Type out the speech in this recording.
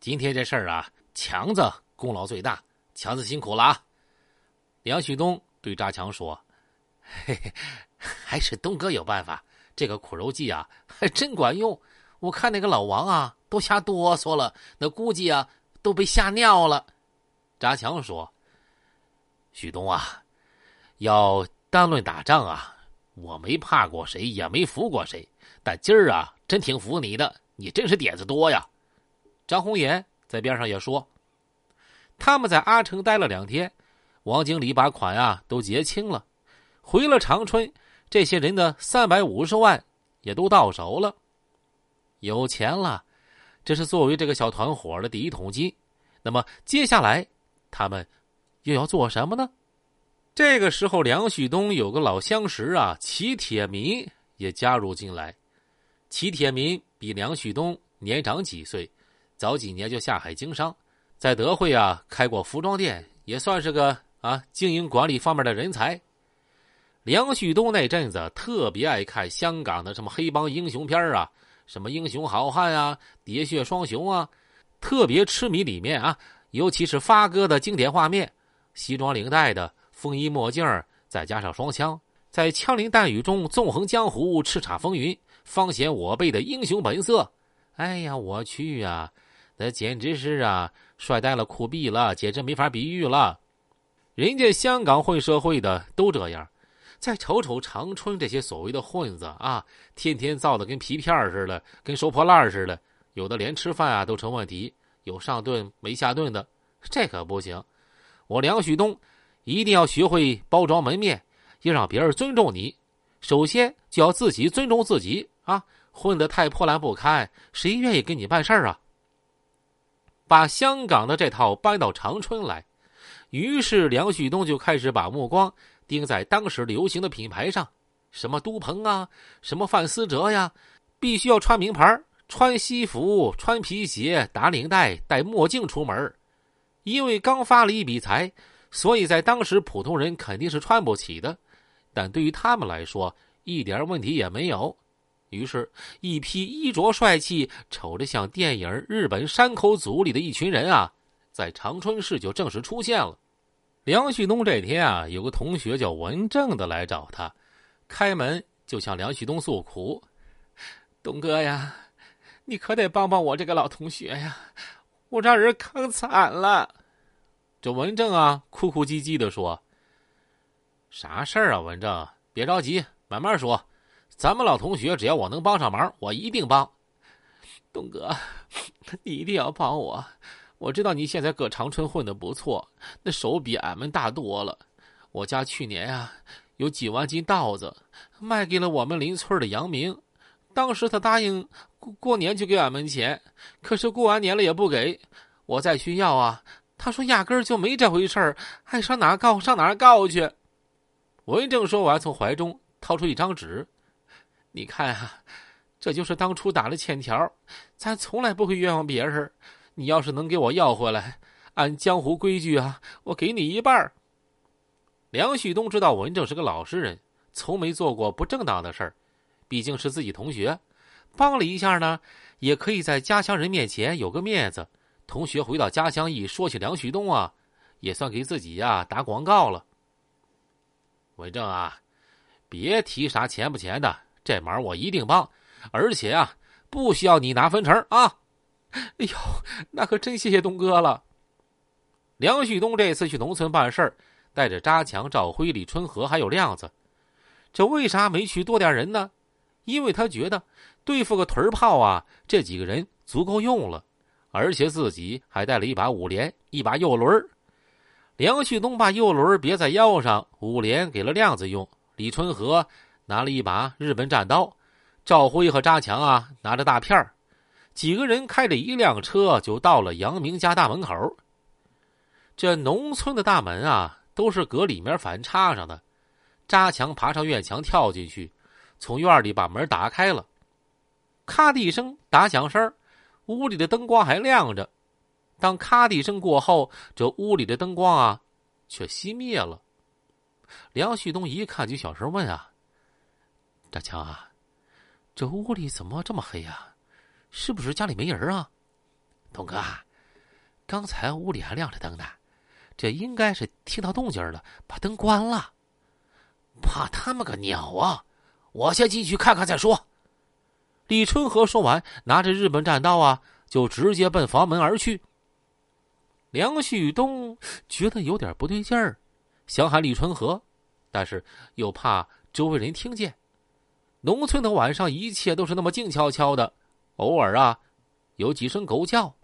今天这事儿啊，强子功劳最大，强子辛苦了啊。梁旭东对扎强说：“嘿嘿，还是东哥有办法，这个苦肉计啊，还真管用。我看那个老王啊，都吓哆嗦了，那估计啊，都被吓尿了。”扎强说：“旭东啊，要单论打仗啊，我没怕过谁，也没服过谁，但今儿啊，真挺服你的，你真是点子多呀。”张红岩在边上也说：“他们在阿城待了两天，王经理把款啊都结清了，回了长春，这些人的三百五十万也都到手了，有钱了。这是作为这个小团伙的第一桶金。那么接下来，他们又要做什么呢？”这个时候，梁旭东有个老相识啊，齐铁民也加入进来。齐铁民比梁旭东年长几岁。早几年就下海经商，在德惠啊开过服装店，也算是个啊经营管理方面的人才。梁旭东那阵子特别爱看香港的什么黑帮英雄片啊，什么英雄好汉啊、喋血双雄啊，特别痴迷里面啊，尤其是发哥的经典画面：西装领带的、风衣墨镜再加上双枪，在枪林弹雨中纵横江湖、叱咤风云、方显我辈的英雄本色。哎呀，我去呀！那简直是啊，帅呆了，酷毙了，简直没法比喻了。人家香港混社会的都这样，再瞅瞅长春这些所谓的混子啊，天天造的跟皮片似的，跟收破烂似的，有的连吃饭啊都成问题，有上顿没下顿的，这可不行。我梁旭东一定要学会包装门面，要让别人尊重你，首先就要自己尊重自己啊！混得太破烂不堪，谁愿意跟你办事儿啊？把香港的这套搬到长春来，于是梁旭东就开始把目光盯在当时流行的品牌上，什么都鹏啊，什么范思哲呀，必须要穿名牌，穿西服，穿皮鞋，打领带，戴墨镜出门。因为刚发了一笔财，所以在当时普通人肯定是穿不起的，但对于他们来说一点问题也没有。于是，一批衣着帅气、瞅着像电影《日本山口组》里的一群人啊，在长春市就正式出现了。梁旭东这天啊，有个同学叫文正的来找他，开门就向梁旭东诉苦：“东哥呀，你可得帮帮我这个老同学呀，我让人坑惨了。”这文正啊，哭哭唧唧的说：“啥事儿啊，文正，别着急，慢慢说。”咱们老同学，只要我能帮上忙，我一定帮。东哥，你一定要帮我。我知道你现在搁长春混的不错，那手比俺们大多了。我家去年呀，有几万斤稻子卖给了我们邻村的杨明，当时他答应过过年就给俺们钱，可是过完年了也不给。我再去要啊，他说压根儿就没这回事儿，爱上哪告上哪告去。文正说完，从怀中掏出一张纸。你看啊，这就是当初打的欠条，咱从来不会冤枉别人。你要是能给我要回来，按江湖规矩啊，我给你一半。梁旭东知道文正是个老实人，从没做过不正当的事儿，毕竟是自己同学，帮了一下呢，也可以在家乡人面前有个面子。同学回到家乡一说起梁旭东啊，也算给自己呀打广告了。文正啊，别提啥钱不钱的。这忙我一定帮，而且啊，不需要你拿分成啊！哎呦，那可真谢谢东哥了。梁旭东这次去农村办事儿，带着扎强、赵辉、李春和还有亮子，这为啥没去多点人呢？因为他觉得对付个屯炮啊，这几个人足够用了，而且自己还带了一把五连、一把右轮。梁旭东把右轮别在腰上，五连给了亮子用，李春和。拿了一把日本战刀，赵辉和扎强啊拿着大片儿，几个人开着一辆车就到了杨明家大门口。这农村的大门啊都是搁里面反插上的，扎强爬上院墙跳进去，从院里把门打开了。咔的一声打响声，屋里的灯光还亮着。当咔的一声过后，这屋里的灯光啊却熄灭了。梁旭东一看就小声问啊。大强啊，这屋里怎么这么黑呀？是不是家里没人啊？东哥，刚才屋里还亮着灯呢，这应该是听到动静了，把灯关了。怕他们个鸟啊！我先进去看看再说。李春和说完，拿着日本战刀啊，就直接奔房门而去。梁旭东觉得有点不对劲儿，想喊李春和，但是又怕周围人听见。农村的晚上，一切都是那么静悄悄的，偶尔啊，有几声狗叫。